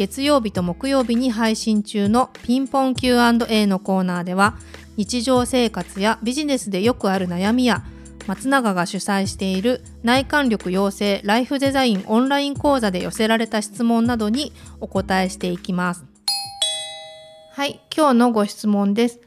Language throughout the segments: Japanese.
月曜日と木曜日に配信中のピンポン Q&A のコーナーでは日常生活やビジネスでよくある悩みや松永が主催している内観力養成ライフデザインオンライン講座で寄せられた質問などにお答えしていきます。はい、今日のご質問です。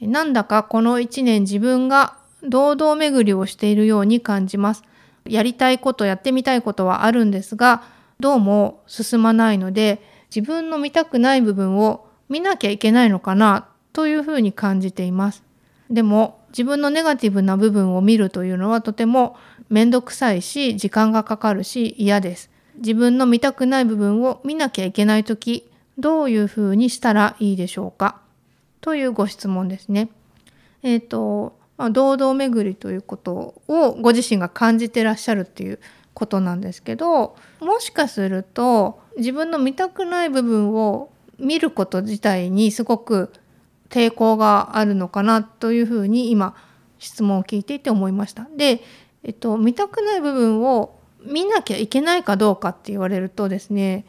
なんだかこの1年自分が堂々巡りをしているように感じます。やりたいことやってみたいことはあるんですがどうも進まないので自分の見たくない部分を見なきゃいけないのかなというふうに感じています。でも自分のネガティブな部分を見るというのはとても面倒くさいし時間がかかるし嫌です。自分の見たくない部分を見なきゃいけない時どういうふうにしたらいいでしょうか？というご質問ですね。えっ、ー、と、まあ、堂々巡りということをご自身が感じてらっしゃるっていうことなんですけどもしかすると自分の見たくない部分を見ること自体にすごく抵抗があるのかなというふうに今質問を聞いていて思いました。で、えっと、見たくない部分を見なきゃいけないかどうかって言われるとですね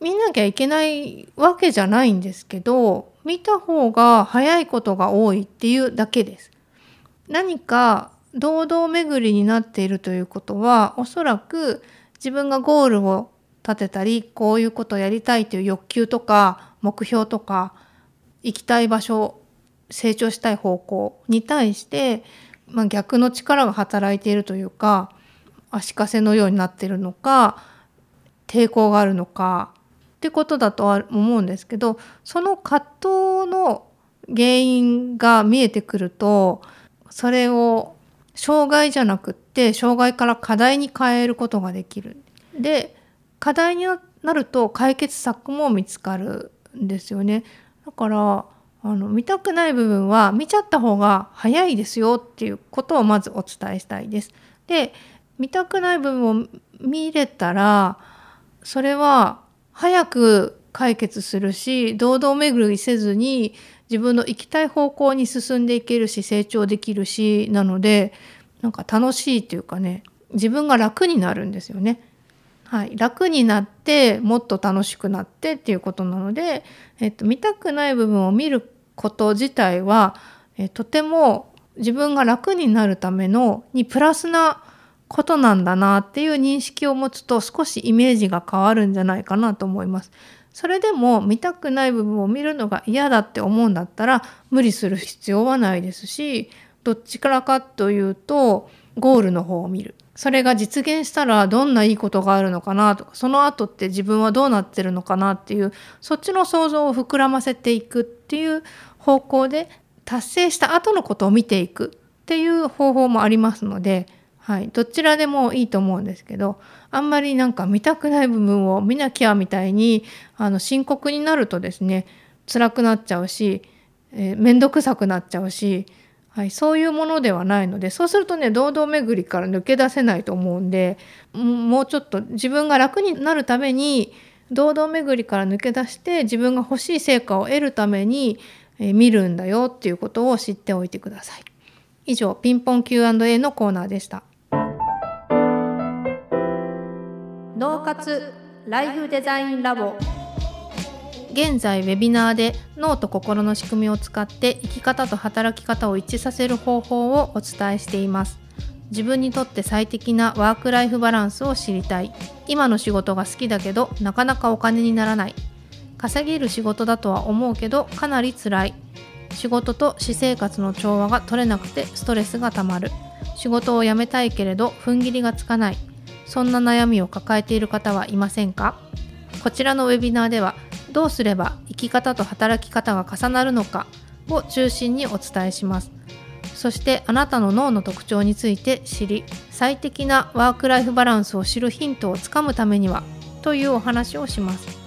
見なきゃいけないわけじゃないんですけど見た方が早いことが多いっていうだけです。何か堂々巡りになっているということはおそらく自分がゴールを立てたりこういうことをやりたいという欲求とか目標とか行きたい場所成長したい方向に対して、まあ、逆の力が働いているというか足かせのようになっているのか抵抗があるのかってことだとは思うんですけどその葛藤の原因が見えてくるとそれを障害じゃなくって障害から課題に変えることができる。で課題になると解決策も見つかるんですよね。だからあの見たくない部分は見ちゃった方が早いですよっていうことをまずお伝えしたいです。で見たくない部分を見れたらそれは早く解決するし堂々巡りせずに自分の行きたい方向に進んでいけるし成長できるしなのでなんか楽しいっていうかね自分が楽になるんですよね。はい、楽になってもっと楽しくなってっていうことなので、えっと、見たくない部分を見ること自体は、えとても自分が楽になるためのにプラスなことなんだなっていう認識を持つと少しイメージが変わるんじゃないかなと思います。それでも見たくない部分を見るのが嫌だって思うんだったら無理する必要はないですしどっちからかというとゴールの方を見る。それが実現したらどんないいことがあるのかなとかその後って自分はどうなってるのかなっていうそっちの想像を膨らませていくっていう方向で達成した後のことを見ていくっていう方法もありますのではい、どちらでもいいと思うんですけどあんまりなんか見たくない部分を見なきゃみたいにあの深刻になるとですね辛くなっちゃうし面倒、えー、くさくなっちゃうし、はい、そういうものではないのでそうするとね堂々巡りから抜け出せないと思うんでもうちょっと自分が楽になるために堂々巡りから抜け出して自分が欲しい成果を得るために、えー、見るんだよっていうことを知っておいてください。以上ピンポン Q&A のコーナーでした。脳活ライフデザインラボ。現在ウェビナーで脳と心の仕組みを使って生き方と働き方を一致させる方法をお伝えしています。自分にとって最適なワークライフバランスを知りたい。今の仕事が好きだけどなかなかお金にならない。稼げる仕事だとは思うけどかなり辛い。仕事と私生活の調和が取れなくてストレスがたまる。仕事を辞めたいけれど踏ん切りがつかない。そんな悩みを抱えている方はいませんか？こちらのウェビナーではどうすれば生き方と働き方が重なるのか？を中心にお伝えします。そしてあなたの脳の特徴について知り最適なワークライフバランスを知るヒントをつかむためにはというお話をします。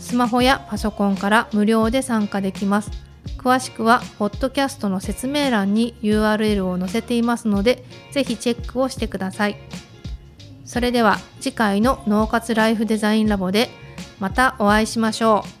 スマホやパソコンから無料で参加できます。詳しくはポッドキャストの説明欄に URL を載せていますのでぜひチェックをしてください。それでは次回の脳活ライフデザインラボでまたお会いしましょう。